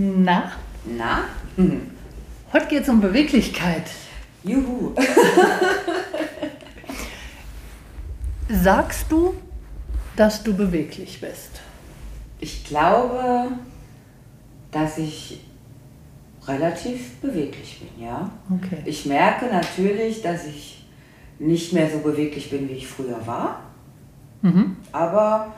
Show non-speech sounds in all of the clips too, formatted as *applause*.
Na, Na? Hm. *laughs* heute geht's um Beweglichkeit. Juhu. *laughs* Sagst du, dass du beweglich bist? Ich glaube, dass ich relativ beweglich bin, ja. Okay. Ich merke natürlich, dass ich nicht mehr so beweglich bin, wie ich früher war. Mhm. Aber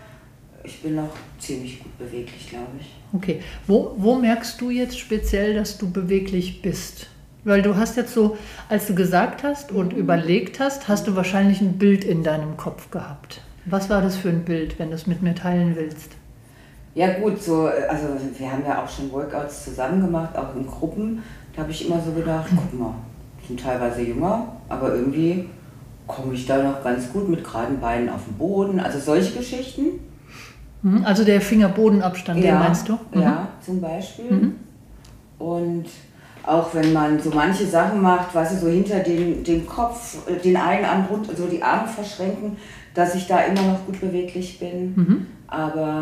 ich bin noch ziemlich gut beweglich, glaube ich. Okay. Wo, wo merkst du jetzt speziell, dass du beweglich bist? Weil du hast jetzt so, als du gesagt hast und überlegt hast, hast du wahrscheinlich ein Bild in deinem Kopf gehabt. Was war das für ein Bild, wenn du es mit mir teilen willst? Ja gut, so, also wir haben ja auch schon Workouts zusammen gemacht, auch in Gruppen. Da habe ich immer so gedacht, *clears throat* guck mal, sind teilweise jünger, aber irgendwie komme ich da noch ganz gut mit geraden Beinen auf dem Boden. Also solche Geschichten. Mhm. Also der Fingerbodenabstand, den meinst du? Mhm. Ja, zum Beispiel. Mhm. Und auch wenn man so manche Sachen macht, was so hinter den, dem Kopf, äh, den einen Arm runter, so die Arme verschränken, dass ich da immer noch gut beweglich bin. Mhm. Aber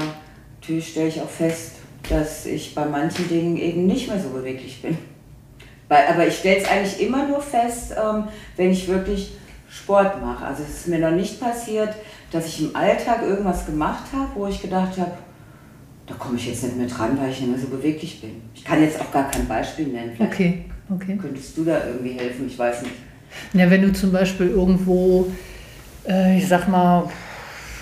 natürlich stelle ich auch fest, dass ich bei manchen Dingen eben nicht mehr so beweglich bin. Aber ich stelle es eigentlich immer nur fest, ähm, wenn ich wirklich Sport mache. Also es ist mir noch nicht passiert, dass ich im Alltag irgendwas gemacht habe, wo ich gedacht habe, da komme ich jetzt nicht mehr dran, weil ich nicht mehr so beweglich bin. Ich kann jetzt auch gar kein Beispiel nennen. Vielleicht Okay, okay. könntest du da irgendwie helfen, ich weiß nicht. Ja, wenn du zum Beispiel irgendwo, äh, ich sag mal,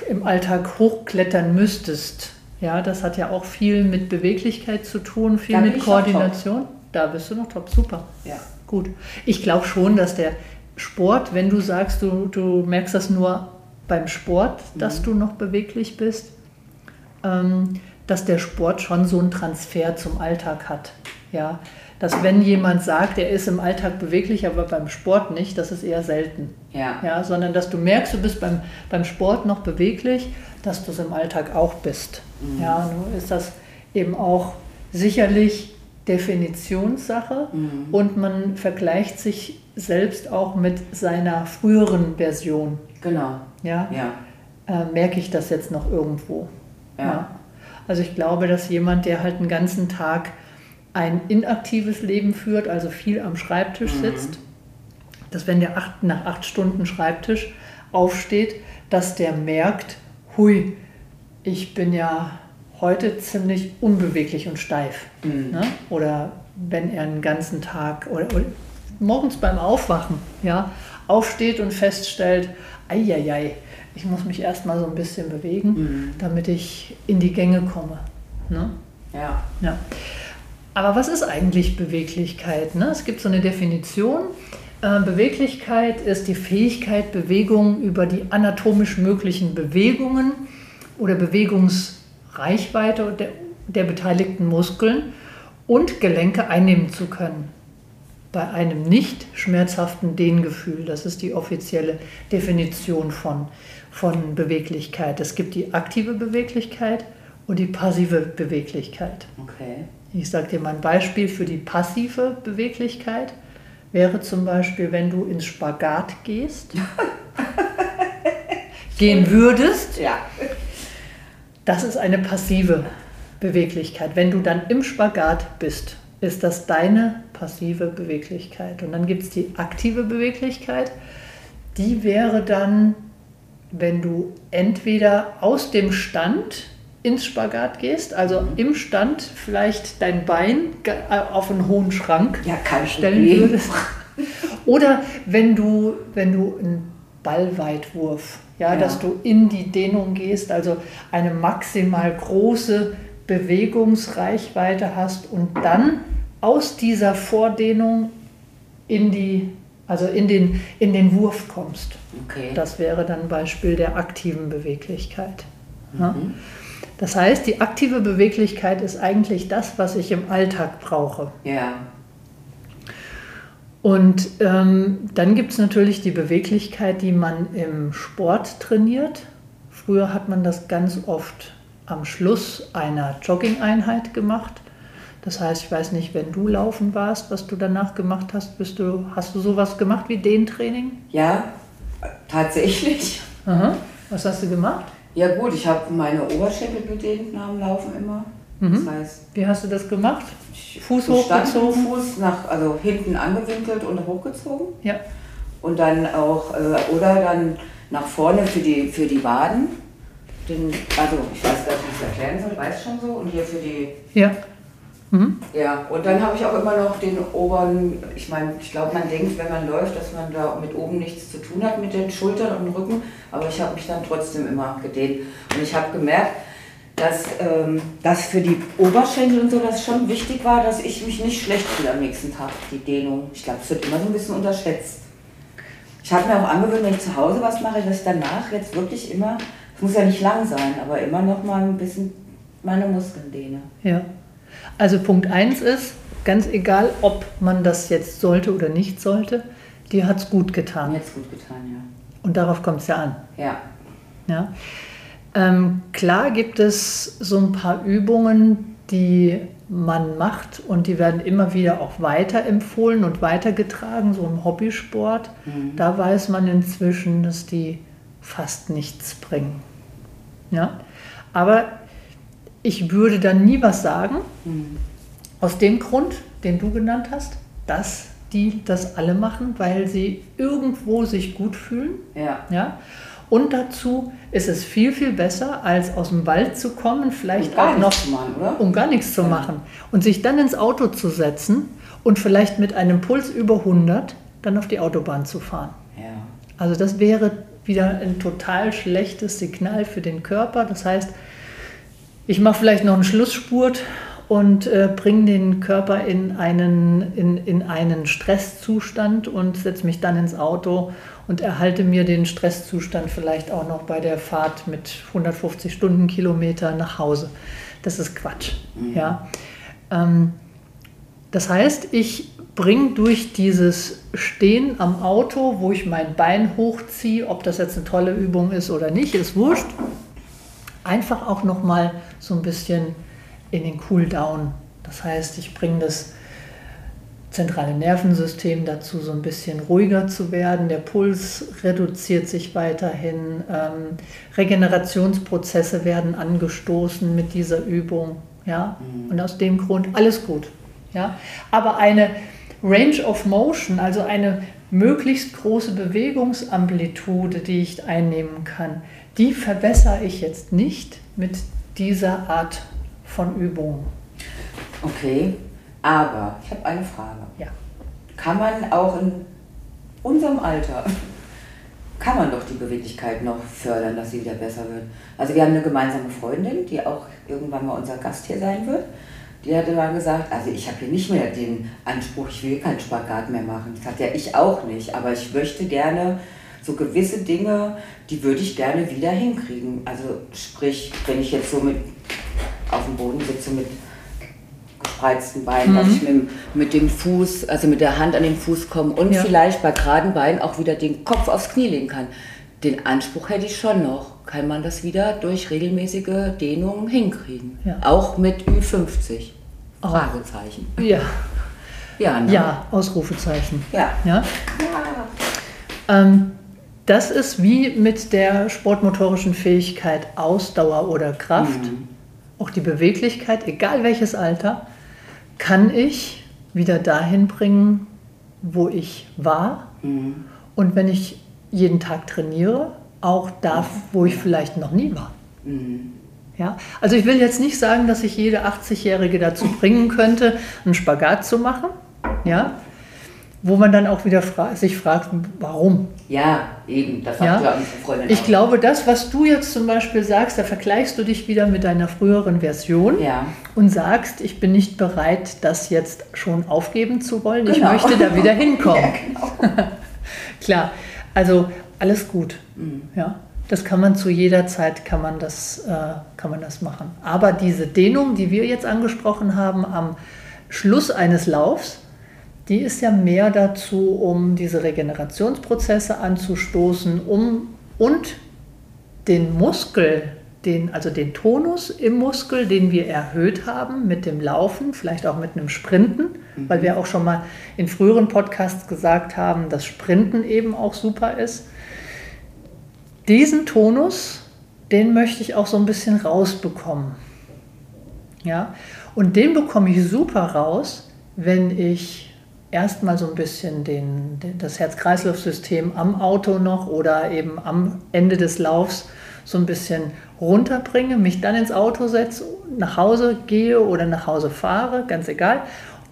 im Alltag hochklettern müsstest, ja, das hat ja auch viel mit Beweglichkeit zu tun, viel Da mit Koordination. Da bist du noch top, super. Ja. Gut. Ich glaube schon, dass der Sport, wenn du sagst, du, du merkst das nur beim Sport, dass du noch beweglich bist, ähm, dass der Sport schon so einen Transfer zum Alltag hat. Ja, dass wenn jemand sagt, er ist im Alltag beweglich, aber beim Sport nicht, das ist eher selten. Ja. Ja, sondern dass du merkst, du bist beim, beim Sport noch beweglich, dass du es im Alltag auch bist. Ja, nur ist das eben auch sicherlich Definitionssache Mhm. und man vergleicht sich selbst auch mit seiner früheren Version. Genau. Ja, Ja. äh, merke ich das jetzt noch irgendwo. Ja. Also ich glaube, dass jemand, der halt den ganzen Tag ein inaktives Leben führt, also viel am Schreibtisch Mhm. sitzt, dass wenn der acht, nach acht Stunden Schreibtisch aufsteht, dass der merkt, hui, ich bin ja heute ziemlich unbeweglich und steif. Mhm. Ne? Oder wenn er einen ganzen Tag oder, oder morgens beim Aufwachen ja, aufsteht und feststellt, eieiei, ich muss mich erstmal so ein bisschen bewegen, Mhm. damit ich in die Gänge komme. Ne? Ja. Ja. Aber was ist eigentlich Beweglichkeit? Ne? Es gibt so eine Definition. Äh, Beweglichkeit ist die Fähigkeit, Bewegung über die anatomisch möglichen Bewegungen oder Bewegungsreichweite der, der beteiligten Muskeln und Gelenke einnehmen zu können. Bei einem nicht schmerzhaften Dehngefühl. Das ist die offizielle Definition von, von Beweglichkeit. Es gibt die aktive Beweglichkeit und die passive Beweglichkeit. Okay. Ich sage dir mal ein Beispiel für die passive Beweglichkeit. Wäre zum Beispiel, wenn du ins Spagat gehst, *laughs* gehen würdest, Ja. das ist eine passive Beweglichkeit. Wenn du dann im Spagat bist, ist das deine passive Beweglichkeit. Und dann gibt es die aktive Beweglichkeit. Die wäre dann, wenn du entweder aus dem Stand ins Spagat gehst, also im Stand vielleicht dein Bein äh, auf einen hohen Schrank Ja, stellen Problem. würdest. Oder wenn du, wenn du einen Ballweitwurf, ja, Ja. dass du in die Dehnung gehst, also eine maximal große Bewegungsreichweite hast und dann aus dieser Vordehnung in die, also in den, in den Wurf kommst. Okay. Das wäre dann ein Beispiel der aktiven Beweglichkeit. Ja? Mhm. Das heißt, die aktive Beweglichkeit ist eigentlich das, was ich im Alltag brauche. Ja. Und ähm, dann gibt es natürlich die Beweglichkeit, die man im Sport trainiert. Früher hat man das ganz oft am Schluss einer Jogging-Einheit gemacht. Das heißt, ich weiß nicht, wenn du laufen warst, was du danach gemacht hast, bist du, hast du sowas gemacht wie Dehntraining? Ja, tatsächlich. Aha. Was hast du gemacht? Ja gut, ich habe meine Oberschenkel gedehnt nach dem Laufen immer. Mhm. Das heißt, Wie hast du das gemacht? Fuß hochgezogen? Fuß nach, also hinten angewinkelt und hochgezogen. Ja. Und dann auch, äh, oder dann nach vorne für die, für die Waden. Den, also ich weiß gar nicht, wie ich es erklären soll, weiß schon so. Und hier für die, Ja. Mhm. ja. Und dann habe ich auch immer noch den oberen, ich meine, ich glaube, man denkt, wenn man läuft, dass man da mit oben nichts zu tun hat mit den Schultern und dem Rücken. Aber ich habe mich dann trotzdem immer gedehnt. Und ich habe gemerkt, dass ähm, das für die Oberschenkel und so das schon wichtig war, dass ich mich nicht schlecht fühle am nächsten Tag, die Dehnung. Ich glaube, es wird immer so ein bisschen unterschätzt. Ich habe mir auch angewöhnt, wenn ich zu Hause was mache, dass ich danach jetzt wirklich immer, muss ja nicht lang sein, aber immer noch mal ein bisschen meine Muskeln dehne. Ja. Also Punkt 1 ist, ganz egal, ob man das jetzt sollte oder nicht sollte, dir hat es gut getan. jetzt gut getan, Und darauf kommt es ja an. ja. Ja. Ja? Ähm, klar gibt es so ein paar Übungen, die man macht und die werden immer wieder auch weiterempfohlen und weitergetragen, so im Hobbysport. Mhm. Da weiß man inzwischen, dass die fast nichts bringen. Ja? Aber ich würde dann nie was sagen, Mhm. aus dem Grund, den du genannt hast, dass die das alle machen, weil sie irgendwo sich gut fühlen. Ja. Ja? Und dazu ist es viel, viel besser, als aus dem Wald zu kommen, vielleicht auch noch, machen, oder? um gar nichts zu Ja. machen. Und sich dann ins Auto zu setzen und vielleicht mit einem Puls über 100 dann auf die Autobahn zu fahren. Ja. Also das wäre wieder ein total schlechtes Signal für den Körper. Das heißt, ich mache vielleicht noch einen Schlussspurt und äh, bringe den Körper in einen, in, in einen Stresszustand und setze mich dann ins Auto und erhalte mir den Stresszustand vielleicht auch noch bei der Fahrt mit 150 Stundenkilometer nach Hause. Das ist Quatsch. Ja? Ähm, das heißt, ich bringe durch dieses Stehen am Auto, wo ich mein Bein hochziehe, ob das jetzt eine tolle Übung ist oder nicht, ist wurscht, einfach auch noch mal so ein bisschen in den Cooldown. Das heißt, ich bringe das zentrale Nervensystem dazu, so ein bisschen ruhiger zu werden. Der Puls reduziert sich weiterhin. Ähm, Regenerationsprozesse werden angestoßen mit dieser Übung. Ja? Und aus dem Grund alles gut. Ja? Aber eine Range of Motion, also eine möglichst große Bewegungsamplitude, die ich einnehmen kann, die verbessere ich jetzt nicht mit dieser Art von Übung. Okay, aber ich habe eine Frage. Ja. Kann man auch in unserem Alter, kann man doch die Beweglichkeit noch fördern, dass sie wieder besser wird? Also wir haben eine gemeinsame Freundin, die auch irgendwann mal unser Gast hier sein wird. Die hatte mal gesagt, also ich habe hier nicht mehr den Anspruch, ich will keinen Spagat mehr machen. Das hat ja ich auch nicht, aber ich möchte gerne so gewisse Dinge, die würde ich gerne wieder hinkriegen. Also sprich, wenn ich jetzt so mit auf dem Boden sitze mit gespreizten Beinen, Mhm. dass ich mit, mit dem Fuß, also mit der Hand an den Fuß komme und Ja. vielleicht bei geraden Beinen auch wieder den Kopf aufs Knie legen kann. Den Anspruch hätte ich schon noch. Kann man das wieder durch regelmäßige Dehnungen hinkriegen? Ja. Auch mit Ü50? Fragezeichen. Ja, Ja, ne? ja, Ausrufezeichen. Ja. Ja? Ja. Ähm, das ist wie mit der sportmotorischen Fähigkeit Ausdauer oder Kraft. Mhm. Auch die Beweglichkeit, egal welches Alter, kann ich wieder dahin bringen, wo ich war. Mhm. Und wenn ich jeden Tag trainiere, auch da, wo ich vielleicht noch nie war. Mhm. Ja? Also ich will jetzt nicht sagen, dass ich jede 80-Jährige dazu bringen könnte, einen Spagat zu machen. Ja? wo man dann auch wieder fra sich fragt, warum. Ja, eben, das Ja? Freundin Ich auch. glaube, das, was du jetzt zum Beispiel sagst, da vergleichst du dich wieder mit deiner früheren Version Ja, und sagst, ich bin nicht bereit, das jetzt schon aufgeben zu wollen. Ich Genau. möchte da wieder *laughs* hinkommen. ja genau. *laughs* Klar, also alles gut. Mhm. Ja, das kann man zu jeder Zeit kann man das, äh, kann man das machen. Aber diese Dehnung, die wir jetzt angesprochen haben am Schluss eines Laufs, die ist ja mehr dazu, um diese Regenerationsprozesse anzustoßen, um und den Muskel, den, also den Tonus im Muskel, den wir erhöht haben mit dem Laufen, vielleicht auch mit einem Sprinten, weil wir auch schon mal in früheren Podcasts gesagt haben, dass Sprinten eben auch super ist. Diesen Tonus, den möchte ich auch so ein bisschen rausbekommen. Ja, und den bekomme ich super raus, wenn ich erstmal so ein bisschen den, den, das Herz-Kreislauf-System am Auto noch oder eben am Ende des Laufs so ein bisschen runterbringe, mich dann ins Auto setze, nach Hause gehe oder nach Hause fahre, ganz egal,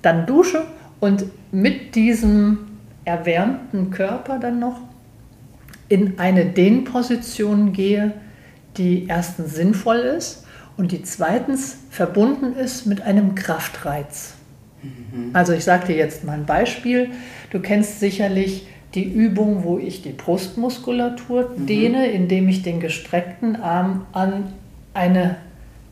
dann dusche und mit diesem erwärmten Körper dann noch in eine Dehnposition gehe, die erstens sinnvoll ist und die zweitens verbunden ist mit einem Kraftreiz. Also ich sage dir jetzt mal ein Beispiel. Du kennst sicherlich die Übung, wo ich die Brustmuskulatur dehne, indem ich den gestreckten Arm an, eine,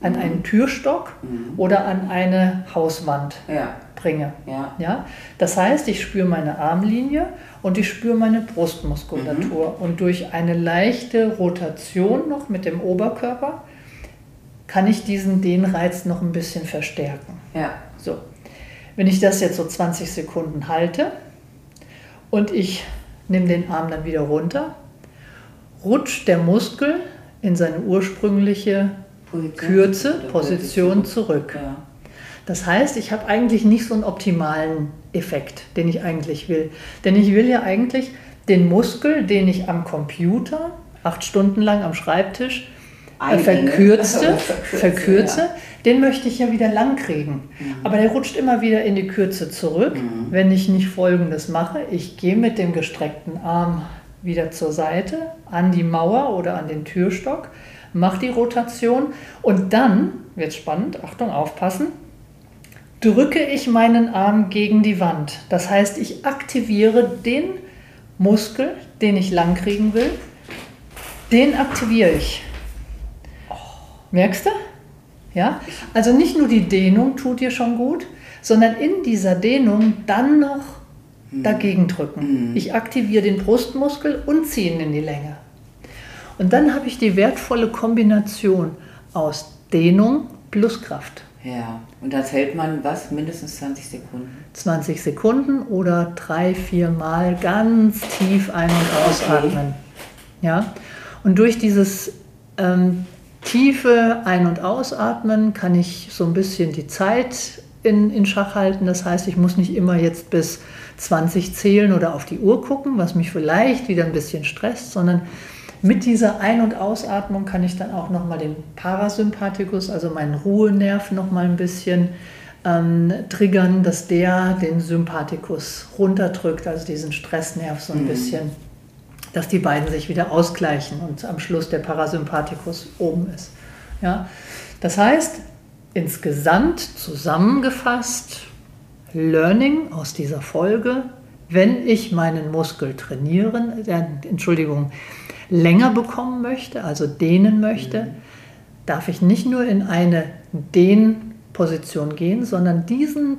an einen Türstock oder an eine Hauswand Ja, bringe. ja. Ja? Das heißt, ich spüre meine Armlinie und ich spüre meine Brustmuskulatur. Und durch eine leichte Rotation noch mit dem Oberkörper kann ich diesen Dehnreiz noch ein bisschen verstärken. Ja, So, wenn ich das jetzt so 20 Sekunden halte und ich nehme den Arm dann wieder runter, rutscht der Muskel in seine ursprüngliche Position Kürze, Position zurück. Ja. Das heißt, ich habe eigentlich nicht so einen optimalen Effekt, den ich eigentlich will. Denn ich will ja eigentlich den Muskel, den ich am Computer acht Stunden lang am Schreibtisch äh, Einenge. *laughs* verkürze, Verkürze, ja. den möchte ich ja wieder lang kriegen. Aber der rutscht immer wieder in die Kürze zurück, wenn ich nicht Folgendes mache. Ich gehe mit dem gestreckten Arm wieder zur Seite, an die Mauer oder an den Türstock, mache die Rotation und dann, wird spannend, Achtung, aufpassen, drücke ich meinen Arm gegen die Wand. Das heißt, ich aktiviere den Muskel, den ich lang kriegen will, den aktiviere ich. Merkst du? Ja? Also nicht nur die Dehnung tut dir schon gut, sondern in dieser Dehnung dann noch dagegen drücken. Ich aktiviere den Brustmuskel und ziehe ihn in die Länge. Und dann habe ich die wertvolle Kombination aus Dehnung plus Kraft. Ja, und das hält man was? Mindestens 20 Sekunden. 20 Sekunden oder drei, vier Mal ganz tief ein- und ausatmen. Ja? Und durch dieses ähm, tiefe Ein- und Ausatmen kann ich so ein bisschen die Zeit in, in Schach halten. Das heißt, ich muss nicht immer jetzt bis 20 zählen oder auf die Uhr gucken, was mich vielleicht wieder ein bisschen stresst, sondern mit dieser Ein- und Ausatmung kann ich dann auch nochmal den Parasympathikus, also meinen Ruhenerv, nochmal ein bisschen ähm, triggern, dass der den Sympathikus runterdrückt, also diesen Stressnerv so ein bisschen, dass die beiden sich wieder ausgleichen und am Schluss der Parasympathikus oben ist. Ja? Das heißt, insgesamt zusammengefasst, Learning aus dieser Folge, wenn ich meinen Muskel trainieren, äh, Entschuldigung, länger bekommen möchte, also dehnen möchte, darf ich nicht nur in eine Dehnposition gehen, sondern diesen,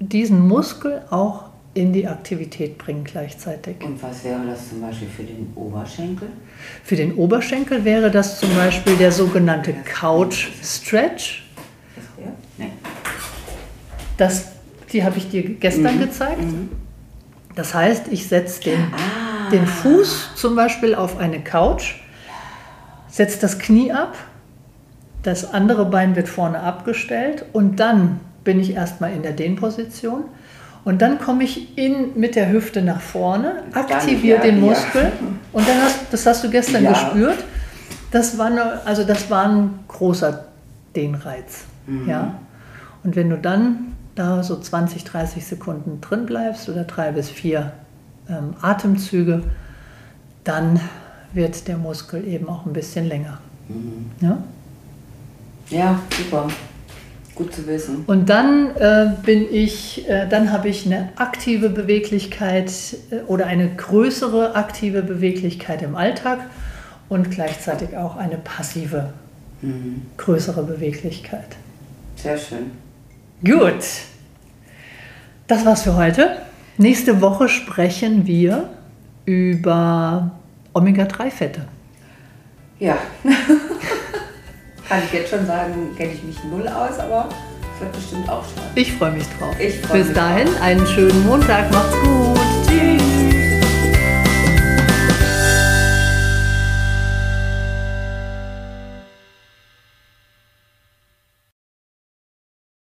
diesen Muskel auch in die Aktivität bringen gleichzeitig. Und was wäre das zum Beispiel für den Oberschenkel? Für den Oberschenkel wäre das zum Beispiel der sogenannte Couch Stretch. Das die habe ich dir gestern gezeigt. Das heißt, ich setze den, Ah. Den Fuß zum Beispiel auf eine Couch, setze das Knie ab, das andere Bein wird vorne abgestellt und dann bin ich erstmal in der Dehnposition. Und dann komme ich in, mit der Hüfte nach vorne, aktiviere ja, den ja. Muskel *laughs* und dann hast, das hast du gestern Ja. gespürt. Das war, eine, also das war ein großer Dehnreiz. Mhm. Ja? Und wenn du dann da so 20, 30 Sekunden drin bleibst oder drei bis vier ähm, Atemzüge, dann wird der Muskel eben auch ein bisschen länger. Mhm. Ja? ja, super. Gut zu wissen. Und dann äh, bin ich, äh, dann habe ich eine aktive Beweglichkeit äh, oder eine größere aktive Beweglichkeit im Alltag und gleichzeitig auch eine passive, mhm. größere Beweglichkeit. Sehr schön. Gut. Das war's für heute. Nächste Woche sprechen wir über Omega-3-Fette. Ja. *laughs* Kann ich jetzt schon sagen, kenne ich mich null aus, aber es wird bestimmt auch spannend. Ich freue mich drauf. Ich freue Bis dahin, drauf. einen schönen Montag. Macht's gut. Tschüss.